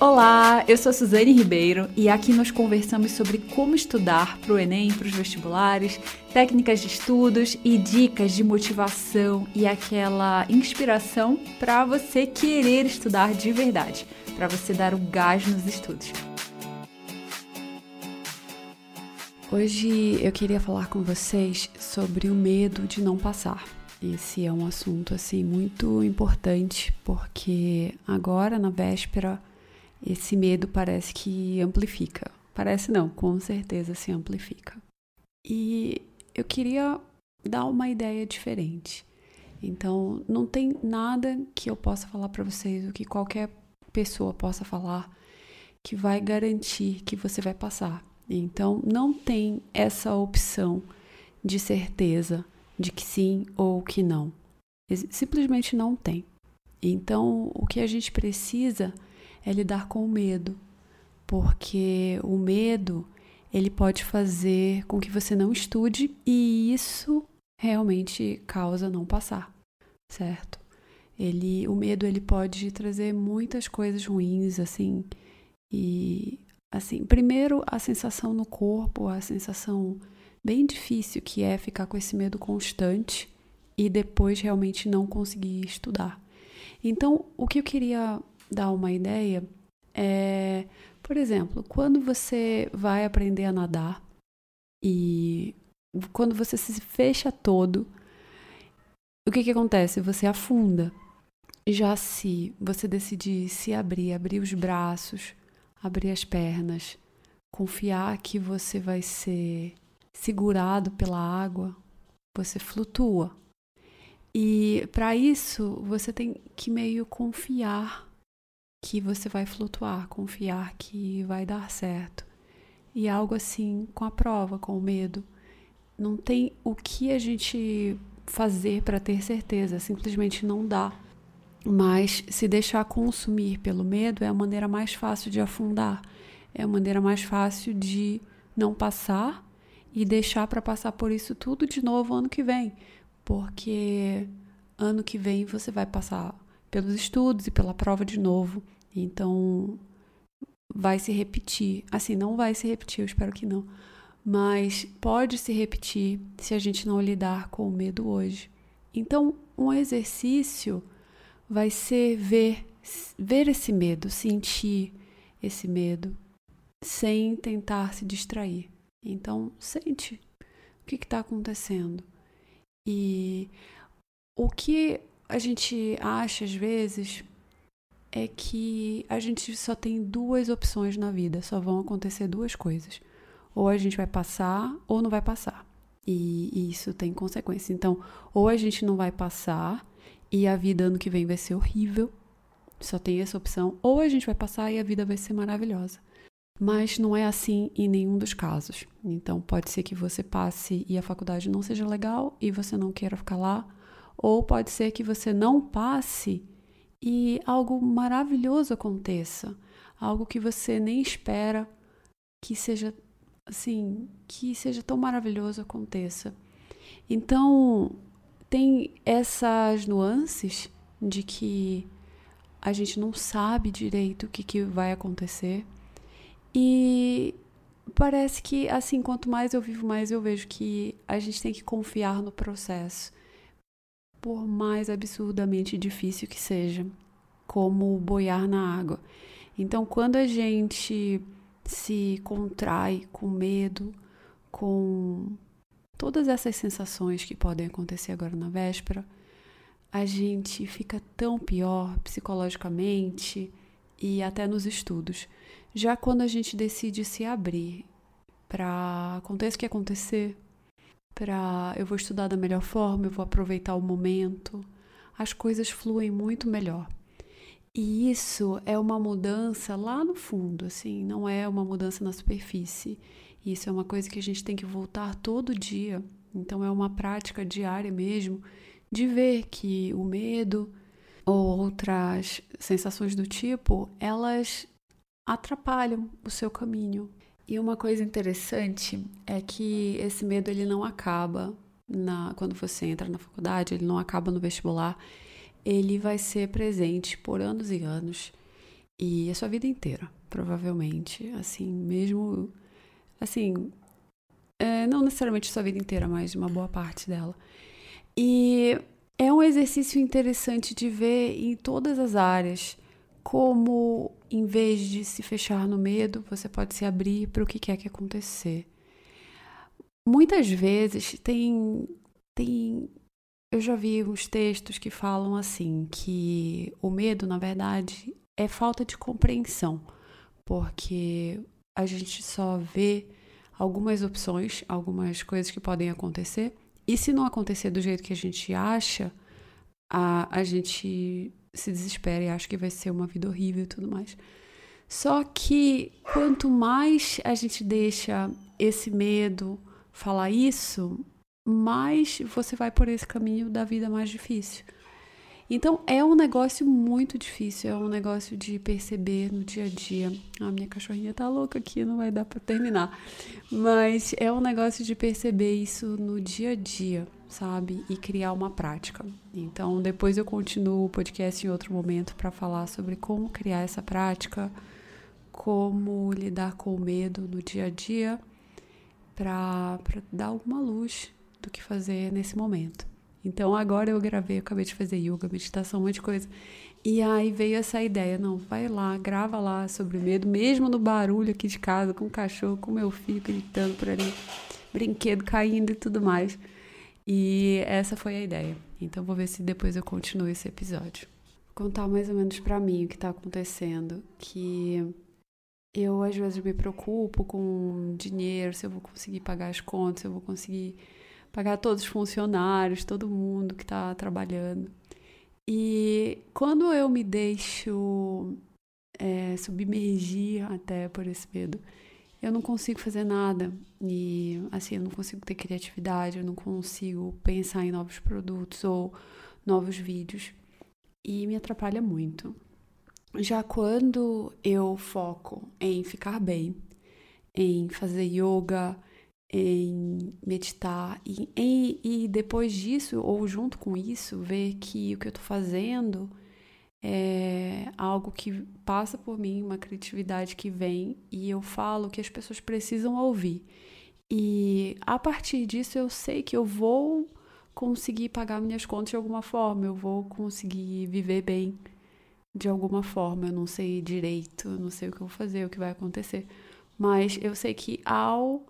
Olá, eu sou Suzane Ribeiro e aqui nós conversamos sobre como estudar para o Enem, para os vestibulares, técnicas de estudos e dicas de motivação e aquela inspiração para você querer estudar de verdade, para você dar o gás nos estudos. Hoje eu queria falar com vocês sobre o medo de não passar. Esse é um assunto assim muito importante porque agora na véspera esse medo parece que amplifica. Parece não, com certeza se amplifica. E eu queria dar uma ideia diferente. Então, não tem nada que eu possa falar para vocês, o que qualquer pessoa possa falar, que vai garantir que você vai passar. Então, não tem essa opção de certeza de que sim ou que não. Simplesmente não tem. Então, o que a gente precisa é lidar com o medo, porque o medo ele pode fazer com que você não estude e isso realmente causa não passar, certo? Ele, o medo ele pode trazer muitas coisas ruins assim e assim, primeiro a sensação no corpo, a sensação bem difícil que é ficar com esse medo constante e depois realmente não conseguir estudar. Então, o que eu queria dar uma ideia é, por exemplo, quando você vai aprender a nadar e quando você se fecha todo, o que, que acontece? Você afunda. Já se você decidir se abrir, abrir os braços, abrir as pernas, confiar que você vai ser segurado pela água, você flutua. E para isso, você tem que meio confiar que você vai flutuar, confiar que vai dar certo. E algo assim com a prova, com o medo. Não tem o que a gente fazer para ter certeza, simplesmente não dá. Mas se deixar consumir pelo medo é a maneira mais fácil de afundar, é a maneira mais fácil de não passar e deixar para passar por isso tudo de novo ano que vem, porque ano que vem você vai passar pelos estudos e pela prova de novo. Então, vai se repetir. Assim, não vai se repetir, eu espero que não. Mas pode se repetir se a gente não lidar com o medo hoje. Então, um exercício vai ser ver, ver esse medo, sentir esse medo, sem tentar se distrair. Então, sente o que está acontecendo. E o que a gente acha às vezes é que a gente só tem duas opções na vida, só vão acontecer duas coisas. Ou a gente vai passar ou não vai passar. E, e isso tem consequência. Então, ou a gente não vai passar e a vida ano que vem vai ser horrível, só tem essa opção, ou a gente vai passar e a vida vai ser maravilhosa. Mas não é assim em nenhum dos casos. Então, pode ser que você passe e a faculdade não seja legal e você não queira ficar lá, ou pode ser que você não passe e algo maravilhoso aconteça, algo que você nem espera que seja assim, que seja tão maravilhoso aconteça. Então, tem essas nuances de que a gente não sabe direito o que, que vai acontecer. E parece que, assim, quanto mais eu vivo, mais eu vejo que a gente tem que confiar no processo por mais absurdamente difícil que seja, como boiar na água. Então, quando a gente se contrai com medo, com todas essas sensações que podem acontecer agora na véspera, a gente fica tão pior psicologicamente e até nos estudos. Já quando a gente decide se abrir para aconteça o que acontecer, para eu vou estudar da melhor forma, eu vou aproveitar o momento, as coisas fluem muito melhor. E isso é uma mudança lá no fundo, assim, não é uma mudança na superfície. Isso é uma coisa que a gente tem que voltar todo dia. Então é uma prática diária mesmo de ver que o medo ou outras sensações do tipo, elas atrapalham o seu caminho, e uma coisa interessante é que esse medo ele não acaba na, quando você entra na faculdade, ele não acaba no vestibular, ele vai ser presente por anos e anos. E a sua vida inteira, provavelmente. Assim, mesmo. Assim. É, não necessariamente a sua vida inteira, mas uma boa parte dela. E é um exercício interessante de ver em todas as áreas como, em vez de se fechar no medo, você pode se abrir para o que quer que acontecer. Muitas vezes tem, tem. Eu já vi uns textos que falam assim: que o medo, na verdade, é falta de compreensão, porque a gente só vê algumas opções, algumas coisas que podem acontecer, e se não acontecer do jeito que a gente acha, a, a gente se desespera e acha que vai ser uma vida horrível e tudo mais. Só que quanto mais a gente deixa esse medo falar isso, mais você vai por esse caminho da vida mais difícil. Então é um negócio muito difícil, é um negócio de perceber no dia a dia. A minha cachorrinha tá louca aqui, não vai dar para terminar. Mas é um negócio de perceber isso no dia a dia sabe? E criar uma prática. Então, depois eu continuo o podcast em outro momento para falar sobre como criar essa prática, como lidar com o medo no dia a dia, para dar alguma luz do que fazer nesse momento. Então, agora eu gravei, eu acabei de fazer yoga, meditação, um monte de coisa. E aí veio essa ideia, não, vai lá, grava lá sobre medo, mesmo no barulho aqui de casa, com o cachorro, com meu filho gritando por ali, brinquedo caindo e tudo mais. E essa foi a ideia. Então vou ver se depois eu continuo esse episódio. Vou contar mais ou menos para mim o que tá acontecendo, que eu às vezes me preocupo com dinheiro, se eu vou conseguir pagar as contas, se eu vou conseguir pagar todos os funcionários, todo mundo que está trabalhando. E quando eu me deixo é, submergir até por esse medo, eu não consigo fazer nada. E assim, eu não consigo ter criatividade, eu não consigo pensar em novos produtos ou novos vídeos. E me atrapalha muito. Já quando eu foco em ficar bem, em fazer yoga, em meditar e, em, e depois disso, ou junto com isso, ver que o que eu tô fazendo é algo que passa por mim, uma criatividade que vem e eu falo que as pessoas precisam ouvir. E a partir disso eu sei que eu vou conseguir pagar minhas contas de alguma forma, eu vou conseguir viver bem de alguma forma. Eu não sei direito, eu não sei o que eu vou fazer, o que vai acontecer, mas eu sei que ao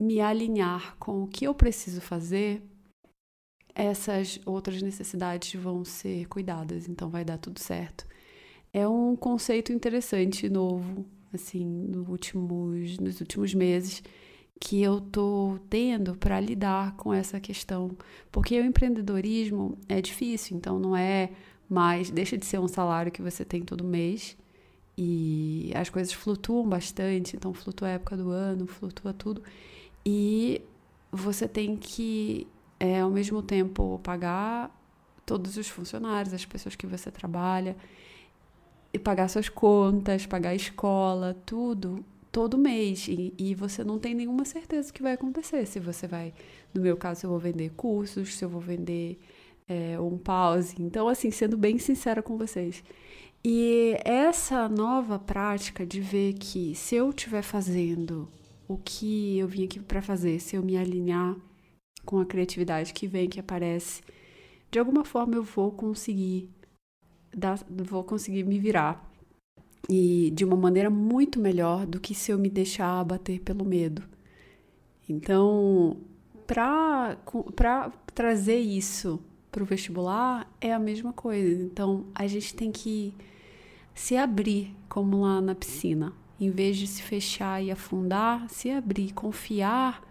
me alinhar com o que eu preciso fazer, essas outras necessidades vão ser cuidadas, então vai dar tudo certo. É um conceito interessante, novo, assim, no últimos, nos últimos meses, que eu tô tendo para lidar com essa questão. Porque o empreendedorismo é difícil, então não é mais, deixa de ser um salário que você tem todo mês. E as coisas flutuam bastante, então flutua a época do ano, flutua tudo. E você tem que é, ao mesmo tempo pagar todos os funcionários, as pessoas que você trabalha, e pagar suas contas, pagar a escola, tudo, todo mês. E, e você não tem nenhuma certeza do que vai acontecer. Se você vai, no meu caso, eu vou vender cursos, se eu vou vender é, um pause. Então, assim, sendo bem sincera com vocês. E essa nova prática de ver que se eu estiver fazendo o que eu vim aqui para fazer, se eu me alinhar com a criatividade que vem, que aparece, de alguma forma eu vou conseguir dar, vou conseguir me virar e de uma maneira muito melhor do que se eu me deixar abater pelo medo. Então, para trazer isso para o vestibular é a mesma coisa. Então, a gente tem que se abrir, como lá na piscina. Em vez de se fechar e afundar, se abrir, confiar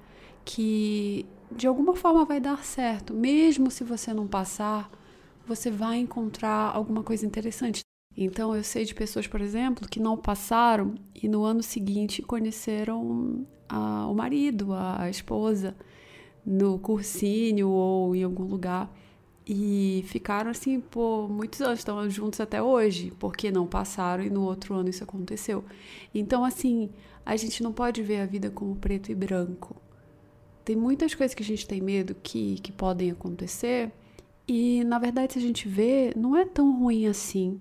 que de alguma forma vai dar certo. Mesmo se você não passar, você vai encontrar alguma coisa interessante. Então, eu sei de pessoas, por exemplo, que não passaram e no ano seguinte conheceram a, o marido, a, a esposa, no cursinho ou em algum lugar e ficaram assim por muitos anos, estão juntos até hoje, porque não passaram e no outro ano isso aconteceu. Então, assim, a gente não pode ver a vida como preto e branco. Tem muitas coisas que a gente tem medo que, que podem acontecer, e na verdade, se a gente vê, não é tão ruim assim.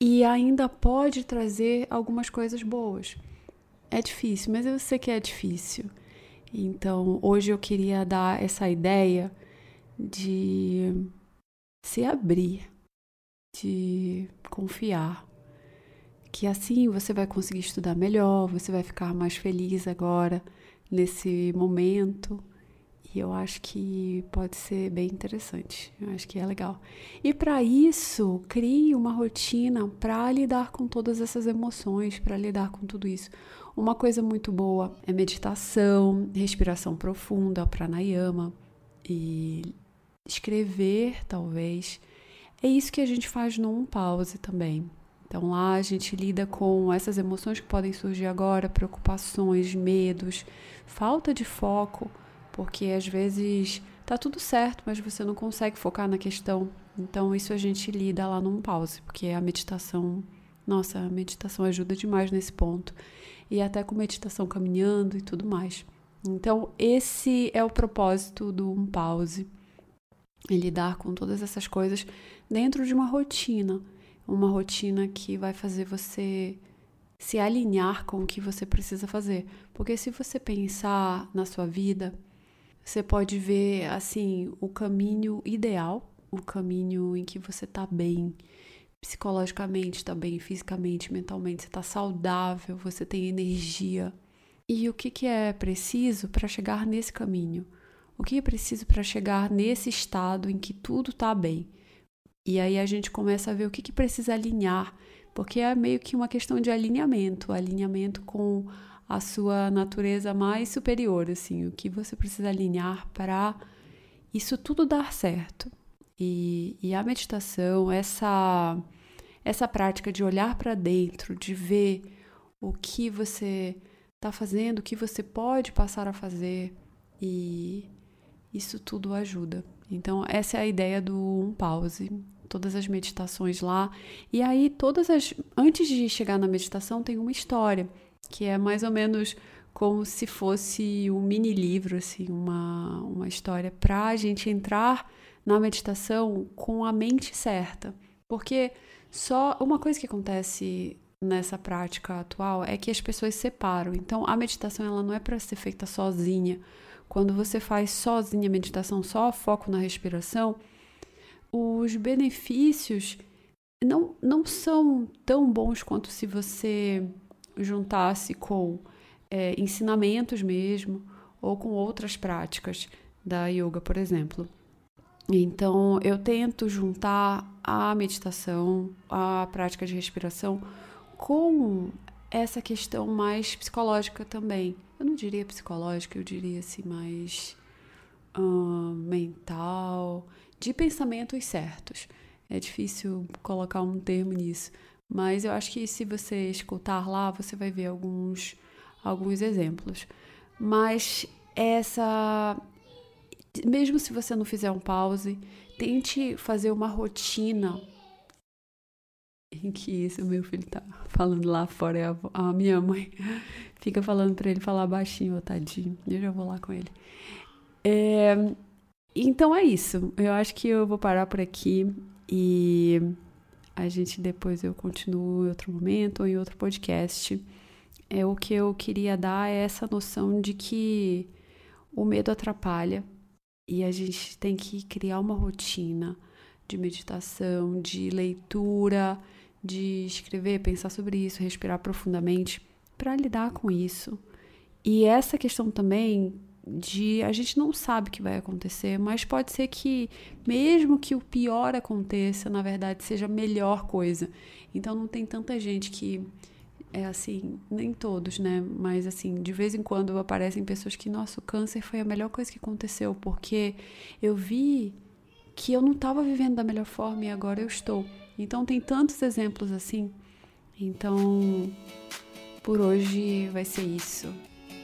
e ainda pode trazer algumas coisas boas. É difícil, mas eu sei que é difícil. Então, hoje eu queria dar essa ideia de se abrir, de confiar, que assim você vai conseguir estudar melhor, você vai ficar mais feliz agora nesse momento. E eu acho que pode ser bem interessante. Eu acho que é legal. E para isso, crie uma rotina para lidar com todas essas emoções, para lidar com tudo isso. Uma coisa muito boa é meditação, respiração profunda, pranayama e escrever, talvez. É isso que a gente faz num pause também. Então lá a gente lida com essas emoções que podem surgir agora, preocupações, medos, falta de foco, porque às vezes tá tudo certo, mas você não consegue focar na questão. Então isso a gente lida lá num pause, porque a meditação, nossa, a meditação ajuda demais nesse ponto. E até com meditação caminhando e tudo mais. Então esse é o propósito do um pause. É lidar com todas essas coisas dentro de uma rotina uma rotina que vai fazer você se alinhar com o que você precisa fazer. Porque se você pensar na sua vida, você pode ver assim o caminho ideal, o caminho em que você está bem, psicologicamente está bem, fisicamente, mentalmente, você está saudável, você tem energia. E o que, que é preciso para chegar nesse caminho? O que é preciso para chegar nesse estado em que tudo está bem? E aí a gente começa a ver o que, que precisa alinhar, porque é meio que uma questão de alinhamento, alinhamento com a sua natureza mais superior, assim, o que você precisa alinhar para isso tudo dar certo. E, e a meditação, essa, essa prática de olhar para dentro, de ver o que você está fazendo, o que você pode passar a fazer, e isso tudo ajuda. Então, essa é a ideia do um pause todas as meditações lá. E aí, todas as. Antes de chegar na meditação, tem uma história, que é mais ou menos como se fosse um mini livro, assim, uma, uma história para a gente entrar na meditação com a mente certa. Porque só uma coisa que acontece nessa prática atual é que as pessoas separam. Então, a meditação ela não é para ser feita sozinha. Quando você faz sozinha a meditação, só foco na respiração, os benefícios não, não são tão bons quanto se você juntasse com é, ensinamentos mesmo ou com outras práticas da yoga, por exemplo. Então, eu tento juntar a meditação, a prática de respiração com essa questão mais psicológica também. Eu não diria psicológica, eu diria assim mais mental de pensamentos certos. É difícil colocar um termo nisso, mas eu acho que se você escutar lá, você vai ver alguns, alguns exemplos. Mas essa. Mesmo se você não fizer um pause, tente fazer uma rotina em que esse meu filho tá falando lá fora, é a, a minha mãe fica falando para ele falar baixinho, tadinho. Eu já vou lá com ele. É, então é isso. Eu acho que eu vou parar por aqui e a gente depois eu continuo em outro momento ou em outro podcast. É o que eu queria dar é essa noção de que o medo atrapalha e a gente tem que criar uma rotina de meditação, de leitura, de escrever, pensar sobre isso, respirar profundamente para lidar com isso. E essa questão também de a gente não sabe o que vai acontecer, mas pode ser que mesmo que o pior aconteça, na verdade seja a melhor coisa. Então não tem tanta gente que é assim, nem todos, né? Mas assim, de vez em quando aparecem pessoas que, nossa, o câncer foi a melhor coisa que aconteceu, porque eu vi que eu não estava vivendo da melhor forma e agora eu estou. Então tem tantos exemplos assim. Então, por hoje vai ser isso